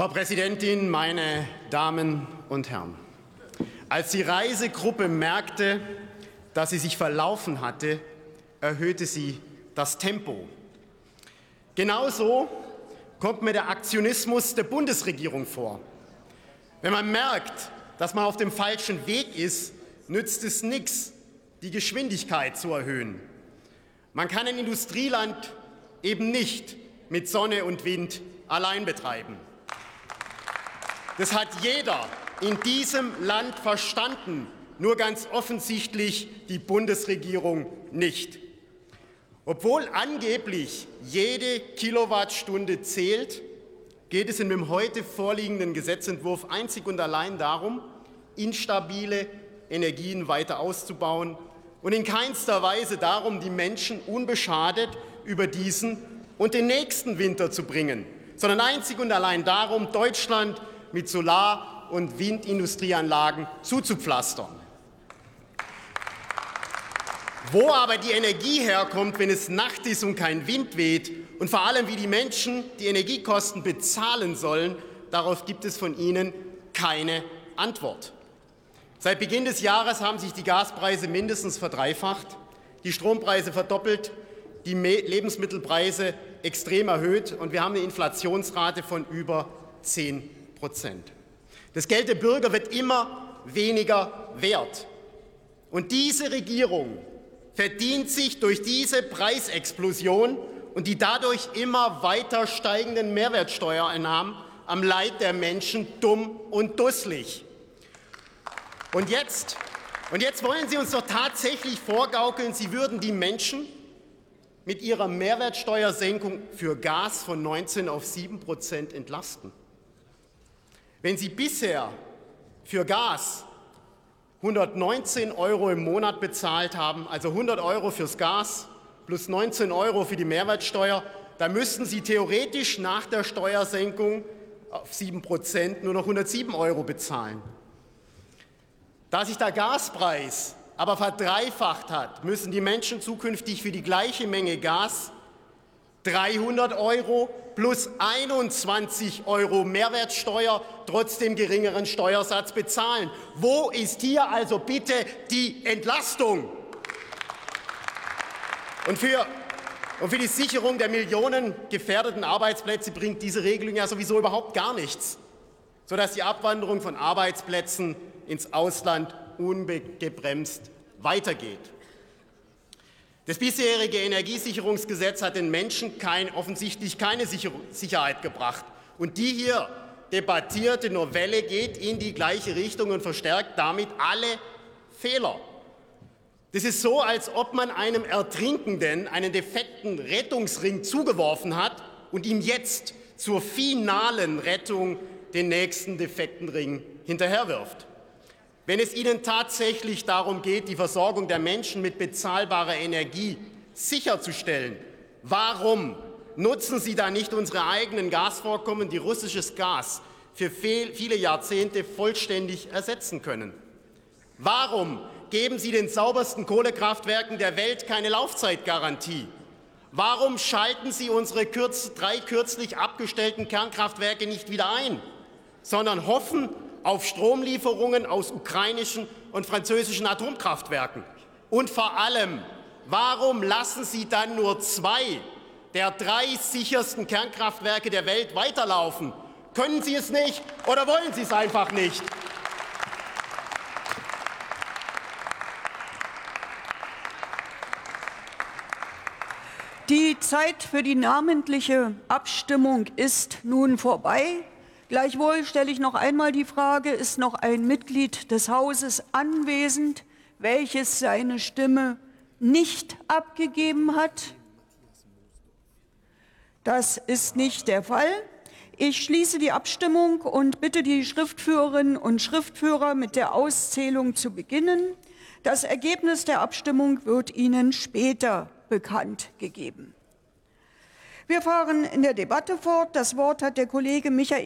Frau Präsidentin, meine Damen und Herren! Als die Reisegruppe merkte, dass sie sich verlaufen hatte, erhöhte sie das Tempo. Genauso kommt mir der Aktionismus der Bundesregierung vor. Wenn man merkt, dass man auf dem falschen Weg ist, nützt es nichts, die Geschwindigkeit zu erhöhen. Man kann ein Industrieland eben nicht mit Sonne und Wind allein betreiben. Das hat jeder in diesem Land verstanden, nur ganz offensichtlich die Bundesregierung nicht. Obwohl angeblich jede Kilowattstunde zählt, geht es in dem heute vorliegenden Gesetzentwurf einzig und allein darum, instabile Energien weiter auszubauen und in keinster Weise darum, die Menschen unbeschadet über diesen und den nächsten Winter zu bringen, sondern einzig und allein darum, Deutschland mit Solar- und Windindustrieanlagen zuzupflastern. Wo aber die Energie herkommt, wenn es Nacht ist und kein Wind weht und vor allem, wie die Menschen die Energiekosten bezahlen sollen, darauf gibt es von Ihnen keine Antwort. Seit Beginn des Jahres haben sich die Gaspreise mindestens verdreifacht, die Strompreise verdoppelt, die Lebensmittelpreise extrem erhöht und wir haben eine Inflationsrate von über 10 Prozent. Das Geld der Bürger wird immer weniger wert. Und diese Regierung verdient sich durch diese Preisexplosion und die dadurch immer weiter steigenden Mehrwertsteuereinnahmen am Leid der Menschen dumm und dusselig. Und jetzt, und jetzt wollen Sie uns doch tatsächlich vorgaukeln, Sie würden die Menschen mit ihrer Mehrwertsteuersenkung für Gas von 19 auf 7 Prozent entlasten. Wenn Sie bisher für Gas 119 Euro im Monat bezahlt haben, also 100 Euro fürs Gas plus 19 Euro für die Mehrwertsteuer, dann müssten Sie theoretisch nach der Steuersenkung auf 7 Prozent nur noch 107 Euro bezahlen. Da sich der Gaspreis aber verdreifacht hat, müssen die Menschen zukünftig für die gleiche Menge Gas 300 Euro plus 21 Euro Mehrwertsteuer trotz dem geringeren Steuersatz bezahlen. Wo ist hier also bitte die Entlastung? Und für, und für die Sicherung der Millionen gefährdeten Arbeitsplätze bringt diese Regelung ja sowieso überhaupt gar nichts, sodass die Abwanderung von Arbeitsplätzen ins Ausland ungebremst weitergeht. Das bisherige Energiesicherungsgesetz hat den Menschen kein, offensichtlich keine Sicherheit gebracht. Und die hier debattierte Novelle geht in die gleiche Richtung und verstärkt damit alle Fehler. Das ist so, als ob man einem Ertrinkenden einen defekten Rettungsring zugeworfen hat und ihm jetzt zur finalen Rettung den nächsten defekten Ring hinterherwirft. Wenn es Ihnen tatsächlich darum geht, die Versorgung der Menschen mit bezahlbarer Energie sicherzustellen, warum nutzen Sie da nicht unsere eigenen Gasvorkommen, die russisches Gas für viele Jahrzehnte vollständig ersetzen können? Warum geben Sie den saubersten Kohlekraftwerken der Welt keine Laufzeitgarantie? Warum schalten Sie unsere drei kürzlich abgestellten Kernkraftwerke nicht wieder ein, sondern hoffen auf Stromlieferungen aus ukrainischen und französischen Atomkraftwerken? Und vor allem, warum lassen Sie dann nur zwei der drei sichersten Kernkraftwerke der Welt weiterlaufen? Können Sie es nicht oder wollen Sie es einfach nicht? Die Zeit für die namentliche Abstimmung ist nun vorbei. Gleichwohl stelle ich noch einmal die Frage, ist noch ein Mitglied des Hauses anwesend, welches seine Stimme nicht abgegeben hat? Das ist nicht der Fall. Ich schließe die Abstimmung und bitte die Schriftführerinnen und Schriftführer mit der Auszählung zu beginnen. Das Ergebnis der Abstimmung wird Ihnen später bekannt gegeben. Wir fahren in der Debatte fort. Das Wort hat der Kollege Michael